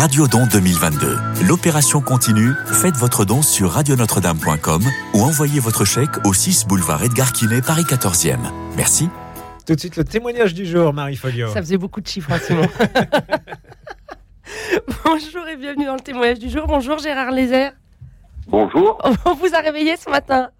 Radio Don 2022. L'opération continue. Faites votre don sur radionotre-dame.com ou envoyez votre chèque au 6 boulevard Edgar Quinet, Paris 14e. Merci. Tout de suite, le témoignage du jour, Marie Folio. Ça faisait beaucoup de chiffres, hein, Simon. Bonjour et bienvenue dans le témoignage du jour. Bonjour Gérard Lézère. Bonjour. On vous a réveillé ce matin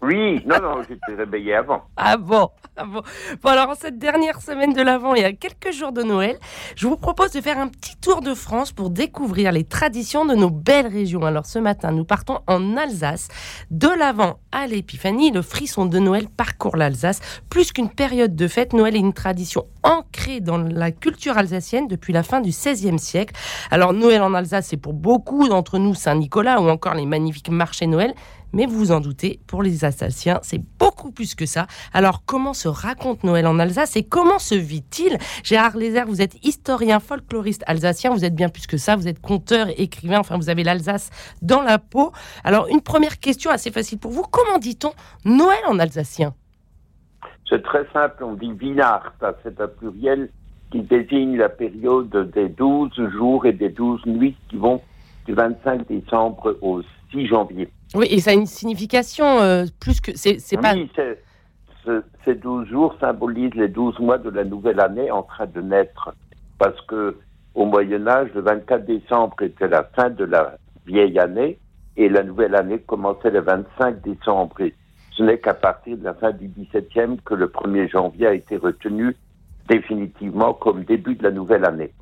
Oui, non, non, j'étais réveillé avant. Ah bon, ah bon. Bon, alors en cette dernière semaine de l'Avent, il y a quelques jours de Noël, je vous propose de faire un petit tour de France pour découvrir les traditions de nos belles régions. Alors ce matin, nous partons en Alsace. De l'Avent à l'Épiphanie, le frisson de Noël parcourt l'Alsace. Plus qu'une période de fête, Noël est une tradition ancrée dans la culture alsacienne depuis la fin du XVIe siècle. Alors Noël en Alsace, c'est pour beaucoup d'entre nous Saint-Nicolas ou encore les magnifiques marchés Noël. Mais vous vous en doutez, pour les Alsaciens, c'est beaucoup plus que ça. Alors, comment se raconte Noël en Alsace et comment se vit-il? Gérard Lézère, vous êtes historien, folkloriste alsacien, vous êtes bien plus que ça, vous êtes conteur, écrivain, enfin, vous avez l'Alsace dans la peau. Alors, une première question assez facile pour vous, comment dit-on Noël en alsacien? C'est très simple, on dit Weihnacht, c'est un pluriel qui désigne la période des 12 jours et des 12 nuits qui vont du 25 décembre au 6 janvier. Oui, et ça a une signification euh, plus que. C'est, c'est pas. Oui, c'est- ce- ces 12 jours symbolisent les 12 mois de la nouvelle année en train de naître. Parce que au Moyen-Âge, le 24 décembre était la fin de la vieille année et la nouvelle année commençait le 25 décembre. Et ce n'est qu'à partir de la fin du 17e que le 1er janvier a été retenu définitivement comme début de la nouvelle année.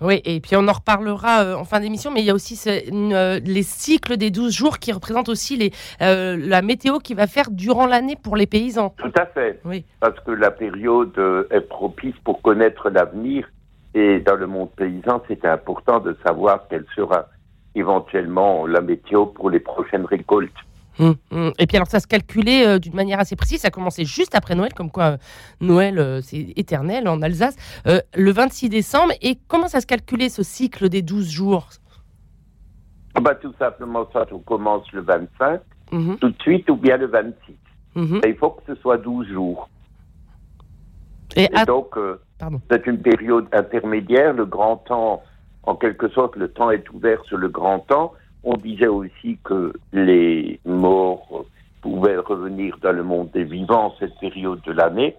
Oui, et puis on en reparlera euh, en fin d'émission, mais il y a aussi euh, les cycles des 12 jours qui représentent aussi les, euh, la météo qui va faire durant l'année pour les paysans. Tout à fait. Oui. Parce que la période est propice pour connaître l'avenir. Et dans le monde paysan, c'était important de savoir quelle sera éventuellement la météo pour les prochaines récoltes. Hum, hum. Et puis alors ça se calculait euh, d'une manière assez précise, ça commençait juste après Noël, comme quoi euh, Noël euh, c'est éternel en Alsace, le 26 décembre. Et comment ça se calculait ce cycle des 12 jours? Ah bah, tout simplement, soit on commence le 25, Mhm, tout de suite, ou bien le 26. mhm. Et il faut que ce soit 12 jours. Et Et à- donc, c'est une période intermédiaire. Le grand temps, en quelque sorte, le temps est ouvert sur le grand temps. On disait aussi que les morts pouvaient revenir dans le monde des vivants cette période de l'année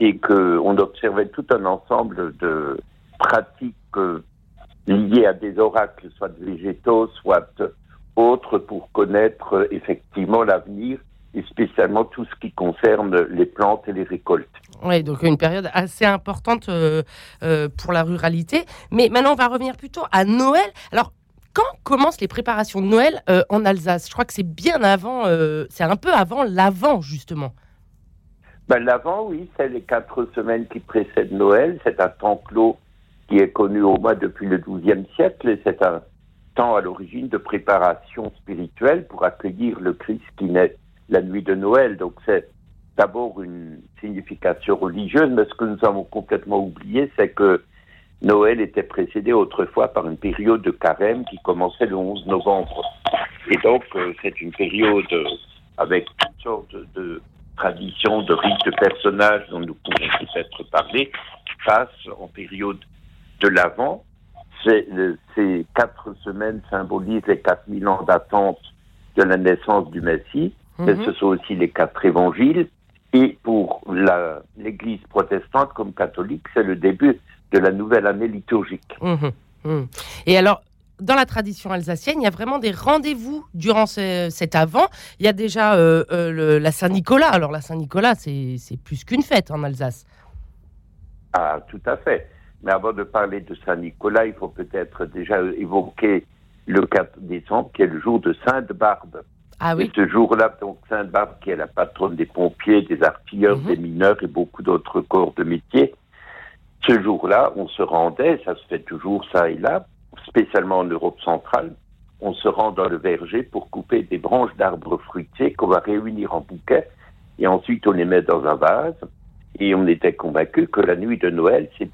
et qu'on observait tout un ensemble de pratiques euh, liées à des oracles, soit végétaux, soit autres, pour connaître euh, effectivement l'avenir et spécialement tout ce qui concerne les plantes et les récoltes. Oui, donc une période assez importante euh, pour la ruralité. Mais maintenant, on va revenir plutôt à Noël. Alors, quand commencent les préparations de Noël euh, en Alsace? Je crois que c'est bien avant, euh, c'est un peu avant l'avant, justement. Ben, L'avant, oui, c'est les quatre semaines qui précèdent Noël. C'est un temps clos qui est connu au moins depuis le XIIe siècle et c'est un temps à l'origine de préparation spirituelle pour accueillir le Christ qui naît la nuit de Noël. Donc c'est d'abord une signification religieuse, mais ce que nous avons complètement oublié, c'est que Noël était précédé autrefois par une période de carême qui commençait le 11 novembre. Et donc euh, c'est une période euh, avec toutes sortes de, traditions, de rites, de personnages dont nous pouvons peut-être parler, qui passent en période de l'Avent. Ces quatre semaines symbolisent les 4000 ans d'attente de la naissance du Messie, mais Mhm. ce sont aussi les quatre évangiles. Et pour l'Église protestante comme catholique, c'est le début de la nouvelle année liturgique. Mhm, mhm. Et alors, dans la tradition alsacienne, il y a vraiment des rendez-vous durant ce- cet avant. Il y a déjà euh, euh, le- la Saint-Nicolas. Alors, la Saint-Nicolas, c'est plus qu'une fête en Alsace. Ah, tout à fait. Mais avant de parler de Saint-Nicolas, il faut peut-être déjà évoquer le 4 décembre, qui est le jour de Sainte-Barbe. Ah Et oui. ce jour-là, donc Sainte-Barbe, qui est la patronne des pompiers, des artilleurs, Mhm. des mineurs et beaucoup d'autres corps de métier, ce jour-là, on se rendait, ça se fait toujours ça et là, spécialement en Europe centrale, on se rend dans le verger pour couper des branches d'arbres fruitiers qu'on va réunir en bouquets et ensuite on les met dans un vase et on était convaincu que la nuit de Noël, ces,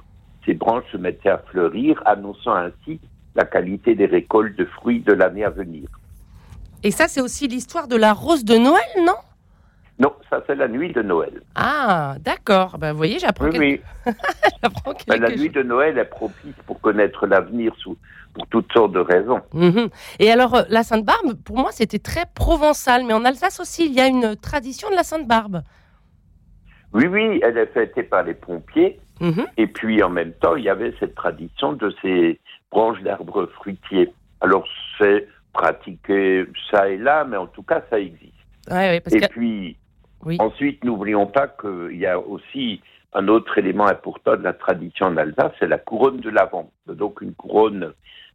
ces branches se mettaient à fleurir, annonçant ainsi la qualité des récoltes de fruits de l'année à venir. Et ça, c'est aussi l'histoire de la rose de Noël, non? Non, ça c'est la nuit de Noël. Ah, d'accord. Ben, vous voyez, j'apprends Oui, quelque... oui. Ben, quelque la chose. nuit de Noël est propice pour connaître l'avenir sous, pour toutes sortes de raisons. Mhm. Et alors, euh, la Sainte-Barbe, pour moi, c'était très provençal. Mais en Alsace aussi, il y a une tradition de la Sainte-Barbe. Oui, oui, elle est fêtée par les pompiers. Mhm. Et puis en même temps, il y avait cette tradition de ces branches d'arbres fruitiers. Alors c'est pratiqué ça et là, mais en tout cas, ça existe. Ouais, ouais, parce et que... puis Oui. ensuite, n'oublions pas qu'il y a aussi un autre élément important de la tradition en Alsace, c'est la couronne de l'Avent. Donc une couronne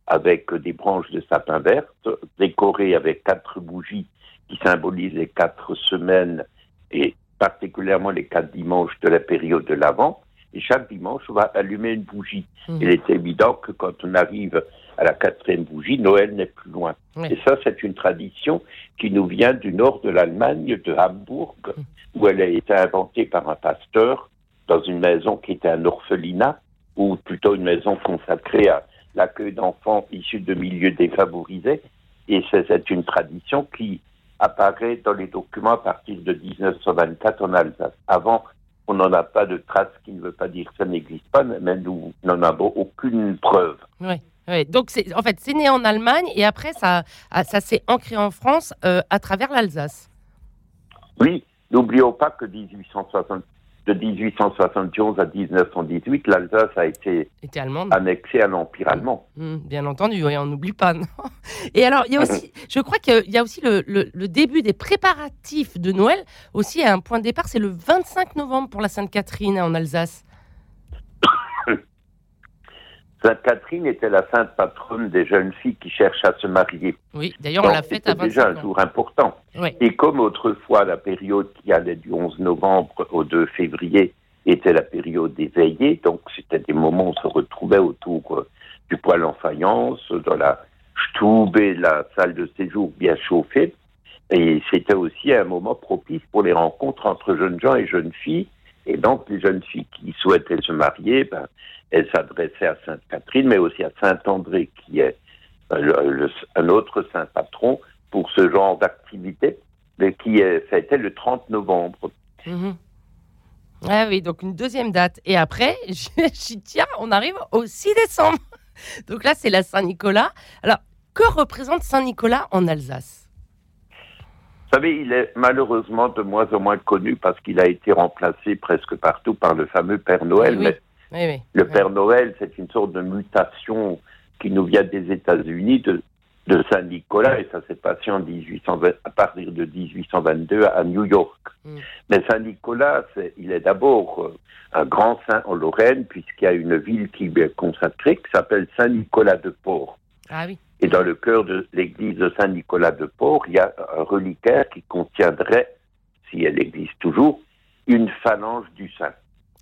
avec des branches de sapin verte, décorée avec quatre bougies qui symbolisent les quatre semaines et particulièrement les quatre dimanches de la période de l'Avent. Et chaque dimanche, on va allumer une bougie. Mhm. Il est évident que quand on arrive à la quatrième bougie, Noël n'est plus loin. Oui. Et ça, c'est une tradition qui nous vient du nord de l'Allemagne, de Hambourg, où elle a été inventée par un pasteur dans une maison qui était un orphelinat, ou plutôt une maison consacrée à l'accueil d'enfants issus de milieux défavorisés. Et c'est une tradition qui apparaît dans les documents à partir de 1924 en Alsace. Avant, on n'en a pas de trace, ce qui ne veut pas dire que ça n'existe pas, mais nous n'en avons aucune preuve. Ouais, Donc, en fait, c'est né en Allemagne et après, ça, ça s'est ancré en France euh, à travers l'Alsace. Oui, n'oublions pas que 1860, de 1871 à 1918, l'Alsace a été annexée à l'Empire allemand. Hmm, bien entendu, oui, on n'oublie pas. non. Et alors, il y a aussi, je crois qu'il y a aussi le, le- le début des préparatifs de Noël. Aussi, à un point de départ, c'est le 25 novembre pour la Sainte-Catherine en Alsace. Sainte Catherine était la sainte patronne des jeunes filles qui cherchent à se marier. Oui, d'ailleurs, on l'a faite à C'était déjà 25 un jour important. Ouais. Et comme autrefois, la période qui allait du 11 novembre au 2 février était la période des veillées, donc c'était des moments où on se retrouvait autour euh, du poêle en faïence, dans la stube et la salle de séjour bien chauffée. Et c'était aussi un moment propice pour les rencontres entre jeunes gens et jeunes filles. Et donc, les jeunes filles qui souhaitaient se marier, ben, elles s'adressaient à Sainte Catherine, mais aussi à Saint André, qui est euh, un autre saint patron pour ce genre d'activité, qui est fêté le 30 novembre. Mhm. Ah oui, donc une deuxième date. Et après, j'y tiens, on arrive au 6 décembre. Donc là, c'est la Saint-Nicolas. Alors, que représente Saint-Nicolas en Alsace? Vous savez, il est malheureusement de moins en moins connu parce qu'il a été remplacé presque partout par le fameux Père Noël. Oui, Mais Oui, oui. le. Père Noël, c'est une sorte de mutation qui nous vient des États-Unis de, de Saint-Nicolas, et ça s'est passé en 1820, à partir de 1822 à New York. Mm. Mais Saint-Nicolas, il est d'abord euh, un grand saint en Lorraine, puisqu'il y a une ville qui lui est consacrée, qui s'appelle Saint-Nicolas de Port. Ah oui. Et dans le cœur de l'église de Saint-Nicolas de Port, il y a un reliquaire qui contiendrait, si elle existe toujours, une phalange du saint.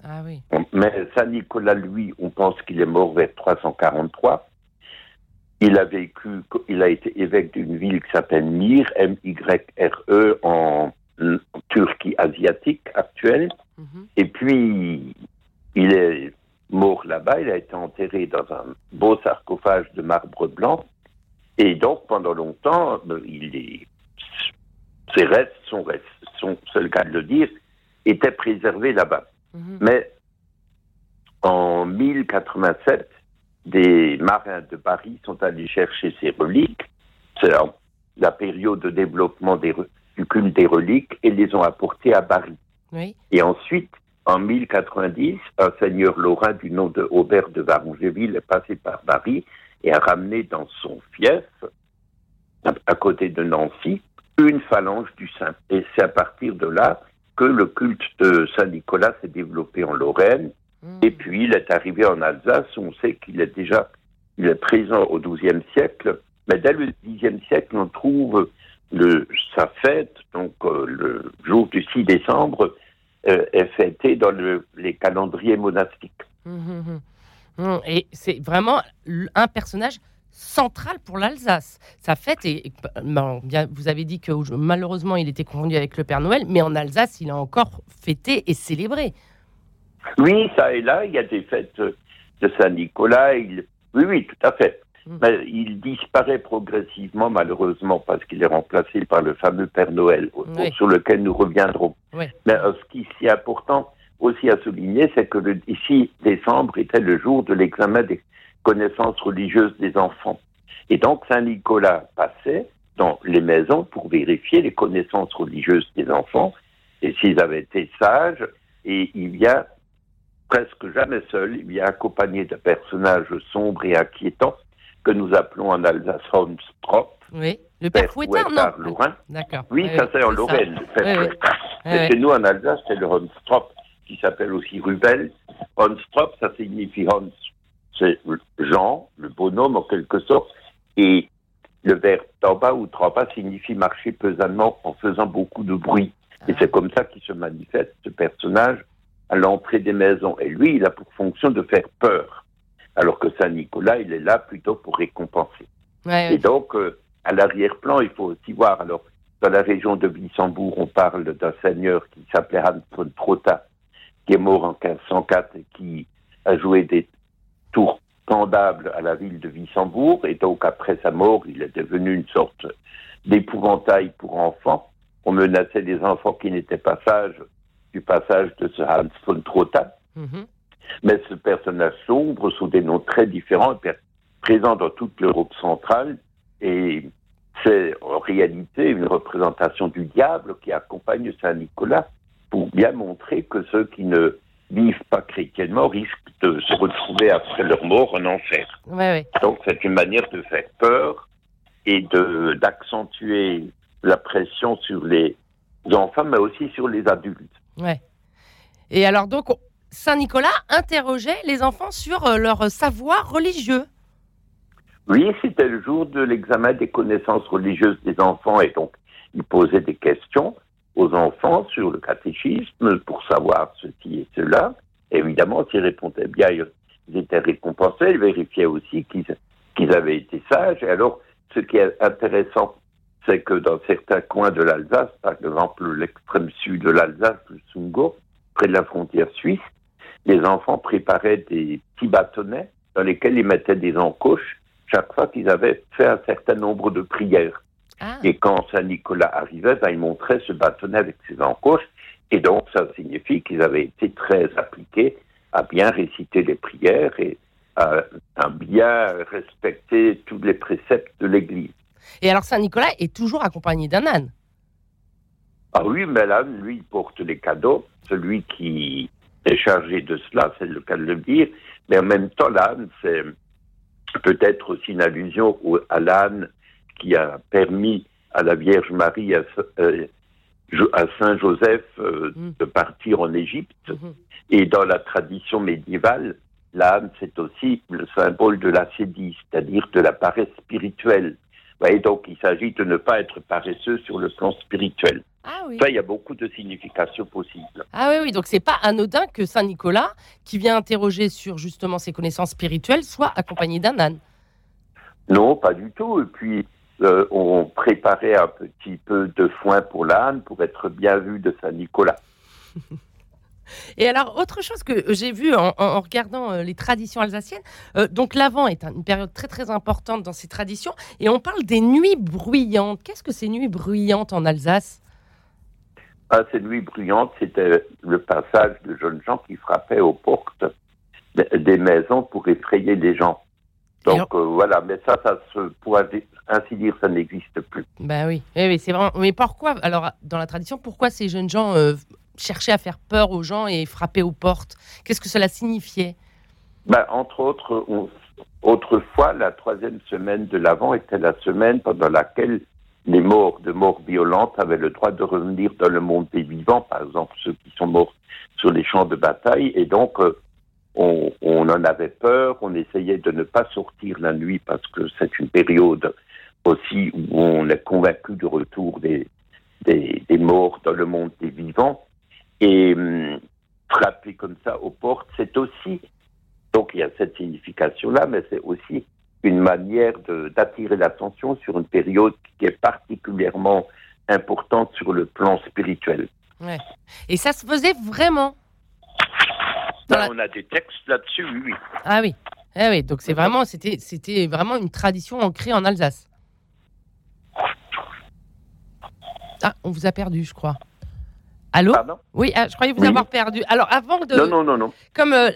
Ah oui. Mais Saint-Nicolas, lui, on pense qu'il est mort vers 343. Il a vécu, il a été évêque d'une ville qui s'appelle Myre, M-Y-R-E, en, en Turquie asiatique actuelle. Mhm. Et puis, il est mort là-bas, il a été enterré dans un beau sarcophage de marbre blanc. Et donc, pendant longtemps, euh, il est, ses restes, son reste, son, c'est le cas de le dire, étaient préservés là-bas. Mhm. Mais en 1087, des marins de Paris sont allés chercher ces reliques. C'est la période de développement des du culte des reliques et les ont apportées à Paris. Oui. Et ensuite, en 1090, un seigneur lorrain du nom de Aubert de Varangeville est passé par Paris et a ramené dans son fief, à, côté de Nancy, une phalange du saint. Et c'est à partir de là que le culte de Saint-Nicolas s'est développé en Lorraine. Mhm. Et puis, il est arrivé en Alsace. On sait qu'il est déjà il est présent au XIIe siècle. Mais dès le Xe siècle, on trouve le, sa fête, donc euh, le jour du 6 décembre, euh, est fêté dans le- les calendriers monastiques. Mhm, mhm. Mhm. Et c'est vraiment un personnage central pour l'Alsace. Sa fête est. est- bon, bien, vous avez dit que malheureusement il était confondu avec le Père Noël, mais en Alsace il a encore fêté et célébré. Oui, ça et là, il y a des fêtes de Saint-Nicolas. il- Oui, oui, tout à fait. Mais il disparaît progressivement, malheureusement, parce qu'il est remplacé par le fameux Père Noël, Oui. sur lequel nous reviendrons. Oui. Mais euh, ce qui est important aussi à souligner, c'est que le 6 décembre était le jour de l'examen des connaissances religieuses des enfants. Et donc, Saint-Nicolas passait dans les maisons pour vérifier les connaissances religieuses des enfants et s'ils avaient été sages. Et il vient presque jamais seul, il vient accompagné de personnages sombres et inquiétants que nous appelons en Alsace Holmstrop, Oui. Le père père Fouettard, Fouettard non Lorrain. D'accord. Oui, ça c'est en ça. Lorraine, le père Oui, ouais. chez nous en Alsace, c'est le Holmstrop, qui s'appelle aussi Rubel. Holmstrop, ça signifie Hans, c'est Jean, le bonhomme en quelque sorte, et le verbe tromba ou tromba signifie marcher pesamment en faisant beaucoup de bruit. Et Ah. c'est comme ça qu'il se manifeste, ce personnage, à l'entrée des maisons. Et lui, il a pour fonction de faire peur, alors que Saint-Nicolas, il est là plutôt pour récompenser. Ouais, Et donc, euh, à l'arrière-plan, il faut aussi voir. Alors, dans la région de Wissembourg, on parle d'un seigneur qui s'appelait Hans von Trotta, qui est mort en 1504 et qui a joué des tours pendables à la ville de Wissembourg. Et donc, après sa mort, il est devenu une sorte d'épouvantail pour enfants. On menaçait les enfants qui n'étaient pas sages du passage de ce Hans von Trotta. Mhm. Mais ce personnage sombre, sous des noms très différents, est présent dans toute l'Europe centrale et c'est en réalité une représentation du diable qui accompagne Saint Nicolas pour bien montrer que ceux qui ne vivent pas chrétiennement risquent de se retrouver après leur mort en enfer. Ouais, ouais. Donc c'est une manière de faire peur et de d'accentuer la pression sur les enfants, mais aussi sur les adultes. Ouais. Et alors donc, on- Saint-Nicolas interrogeait les enfants sur euh, leur savoir religieux. Oui, c'était le jour de l'examen des connaissances religieuses des enfants et donc il posait des questions aux enfants sur le catéchisme pour savoir ceci et cela. Évidemment, s'ils répondaient bien, ils étaient récompensés. Il vérifiait aussi qu'ils qu'ils avaient été sages. Et alors, ce qui est intéressant, c'est que dans certains coins de l'Alsace, par exemple l'extrême sud de l'Alsace, le Sungo, près de la frontière suisse, les enfants préparaient des petits bâtonnets dans lesquels ils mettaient des encoches chaque fois qu'ils avaient fait un certain nombre de prières. Ah, Et quand Saint-Nicolas arrivait, ben, il montrait ce bâtonnet avec ses encoches. Et donc, ça signifie qu'ils avaient été très appliqués à bien réciter les prières et à, à bien respecter tous les préceptes de l'Église. Et alors Saint-Nicolas est toujours accompagné d'un âne. Ah oui, mais là, lui, il porte les cadeaux. Celui qui est chargé de cela, c'est le cas de le dire. Mais en même temps, l'âne, c'est peut-être aussi une allusion au- à l'âne qui a permis à la Vierge Marie, à, euh, à Saint Joseph, euh, Mm. de partir en Égypte. Mhm. Et dans la tradition médiévale, l'âne, c'est aussi le symbole de la sédie, c'est-à-dire de la paresse spirituelle. Voyez, donc il s'agit de ne pas être paresseux sur le plan spirituel. Ah oui. Ça, il y a beaucoup de significations possibles. Ah oui, oui. Donc c'est pas anodin que Saint-Nicolas, qui vient interroger sur justement ses connaissances spirituelles, soit accompagné d'un âne. Non, pas du tout. Et puis, euh, on préparait un petit peu de foin pour l'âne pour être bien vu de Saint-Nicolas. Et alors, autre chose que j'ai vu en, regardant euh, les traditions alsaciennes, euh, donc l'Avent est un- une période très très importante dans ces traditions, et on parle des nuits bruyantes. Qu'est-ce que ces nuits bruyantes en Alsace? Ah, ces nuits bruyantes, c'était le passage de jeunes gens qui frappaient aux portes de- des maisons pour effrayer les gens. Donc euh, voilà, mais ça, ça se pourrait ainsi dire, ça n'existe plus. Ben oui, oui, oui, c'est vraiment. Mais pourquoi Alors, dans la tradition, pourquoi ces jeunes gens euh, cherchaient à faire peur aux gens et frappaient aux portes? Qu'est-ce que cela signifiait? Ben, entre autres, on- autrefois, la troisième semaine de l'Avent était la semaine pendant laquelle les morts de morts violentes avaient le droit de revenir dans le monde des vivants, par exemple ceux qui sont morts sur les champs de bataille, et donc euh, on, en avait peur, on essayait de ne pas sortir la nuit parce que c'est une période aussi où on est convaincu du retour des, des, morts dans le monde des vivants, et hum, frapper comme ça aux portes, c'est aussi donc il y a cette signification-là, mais c'est aussi une manière d'attirer l'attention sur une période qui est particulièrement importante sur le plan spirituel. Et ça se faisait vraiment Ben, On a des textes là-dessus, oui. Ah oui. Eh oui, donc c'est vraiment, c'était, c'était vraiment une tradition ancrée en Alsace. Ah, on vous a perdu, je crois. Allô Pardon Oui, ah, je croyais vous Oui. avoir perdu. Alors, avant de. Non, non, non, non. Comme euh,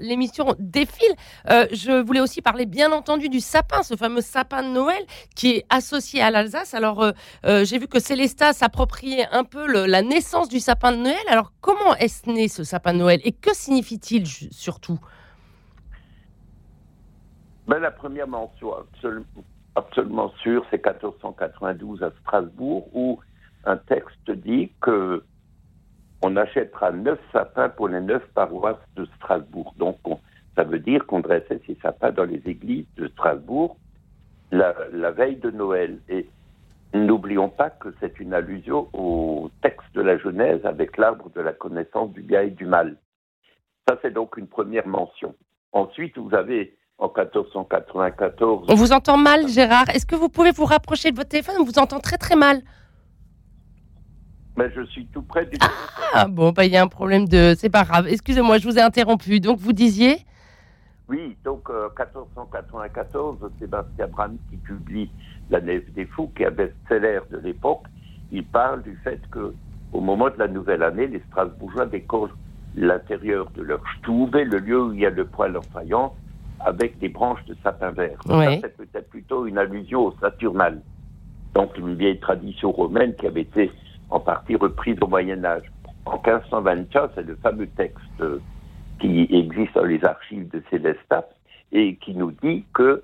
l'émission défile, euh, je voulais aussi parler, bien entendu, du sapin, ce fameux sapin de Noël qui est associé à l'Alsace. Alors, euh, euh, j'ai vu que Célestat s'appropriait un peu le- la naissance du sapin de Noël. Alors, comment est-ce né ce sapin de Noël et que signifie-t-il surtout? Ben, la première mention absolu- absolument sûre, c'est 1492 à Strasbourg, où un texte dit que on achètera neuf sapins pour les neuf paroisses de Strasbourg. Donc, on- ça veut dire qu'on dressait ces sapins dans les églises de Strasbourg la veille de Noël. Et n'oublions pas que c'est une allusion au texte de la Genèse avec l'arbre de la connaissance du bien et du mal. Ça, c'est donc une première mention. Ensuite, vous avez en 1494 On vous entend mal, Gérard. Est-ce que vous pouvez vous rapprocher de votre téléphone? On vous entend très très mal. Mais je suis tout près du. Ah bon, bah, il y a un problème de. C'est pas grave. Excusez-moi, je vous ai interrompu. Donc, vous disiez? Oui, donc euh, 1494, Sébastien Brahms qui publie La Nef des Fous, qui est un best-seller de l'époque, il parle du fait que au moment de la nouvelle année, les Strasbourgeois décorent l'intérieur de leur stube, le lieu où il y a le poêle en faïence, avec des branches de sapin vert. Ouais. ça, c'est peut-être plutôt une allusion au Saturnal. Donc une vieille tradition romaine qui avait été en partie reprise au Moyen Âge. En 1524, c'est le fameux texte euh, qui existe dans les archives de Célestat et qui nous dit que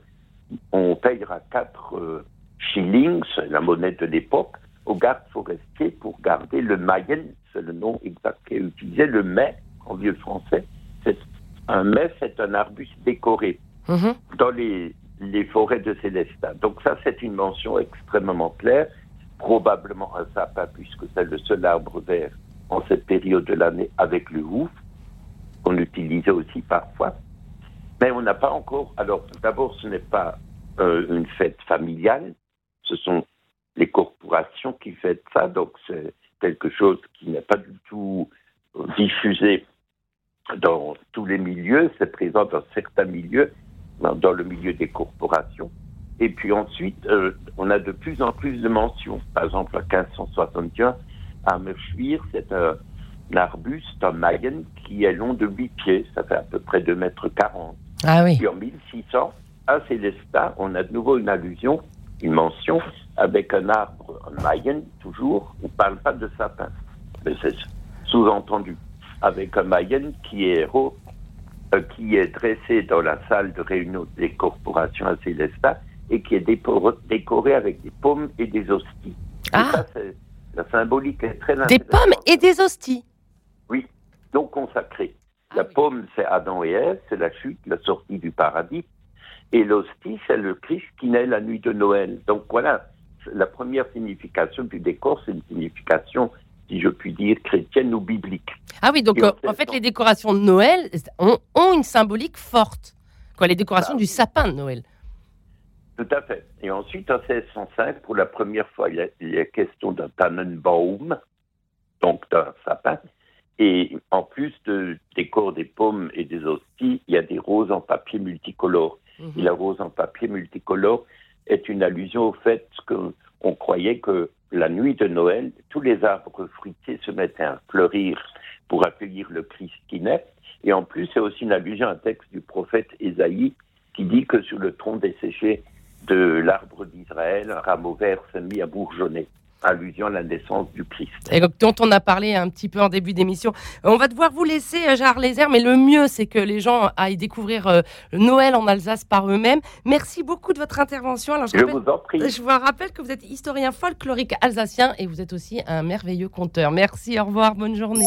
on payera 4 shillings, c'est la monnaie de l'époque, aux gardes forestiers pour garder le mayen, c'est le nom exact qui est utilisé, le mai en vieux français. Un mai, c'est un arbuste décoré Mhm. dans les, les forêts de Célestin. Donc ça, c'est une mention extrêmement claire, probablement un sapin, puisque c'est le seul arbre vert en cette période de l'année avec le ouf, qu'on utilisait aussi parfois. Mais on n'a pas encore... Alors, d'abord, ce n'est pas euh, une fête familiale, ce sont les corporations qui fêtent ça, donc c'est quelque chose qui n'est pas du tout euh, diffusé dans tous les milieux, c'est présent dans certains milieux, dans dans le milieu des corporations. Et puis ensuite, euh, on a de plus en plus de mentions. Par exemple, en 1561, à Merschwir, c'est un, un arbuste, un mayen, qui est long de 8 pieds, ça fait à peu près 2 mètres 40. Ah oui. Puis en 1600, à Célestat, on a de nouveau une allusion, une mention, avec un arbre, un mayen, toujours. On ne parle pas de sapin, mais c'est sous-entendu. Avec un mayen qui est, ro- euh, qui est dressé dans la salle de réunion des corporations à Célestat et qui est décoré avec des pommes et des hosties. Et Ah. ça, c'est la symbolique est très Des pommes et des hosties. Oui, donc consacré. La Ah oui. pomme, c'est Adam et Ève, c'est la chute, la sortie du paradis. Et l'hostie, c'est le Christ qui naît la nuit de Noël. Donc voilà, la première signification du décor, c'est une signification, si je puis dire, chrétienne ou biblique. Ah oui, donc euh, fait, en fait, les décorations de Noël ont, ont une symbolique forte. Quoi, les décorations Bah du sapin de Noël. Tout à fait. Et ensuite, en 1605, pour la première fois, il y a, question d'un Tannenbaum, donc d'un sapin. Et en plus de décor des pommes et des hosties, il y a des roses en papier multicolore. Mhm. Et la rose en papier multicolore est une allusion au fait qu'on croyait que la nuit de Noël, tous les arbres fruitiers se mettaient à fleurir pour accueillir le Christ qui naît. Et en plus, c'est aussi une allusion à un texte du prophète Ésaïe qui dit que sur le tronc desséché de l'arbre d'Israël, un rameau vert s'est mis à bourgeonner, allusion à la naissance du Christ. Et donc, dont on a parlé un petit peu en début d'émission. On va devoir vous laisser, euh, Gérard Lézère, mais le mieux, c'est que les gens aillent découvrir euh, Noël en Alsace par eux-mêmes. Merci beaucoup de votre intervention. Alors, je, Je rappelle- vous en prie. je vous rappelle que vous êtes historien folklorique alsacien et vous êtes aussi un merveilleux conteur. Merci, au revoir, bonne journée.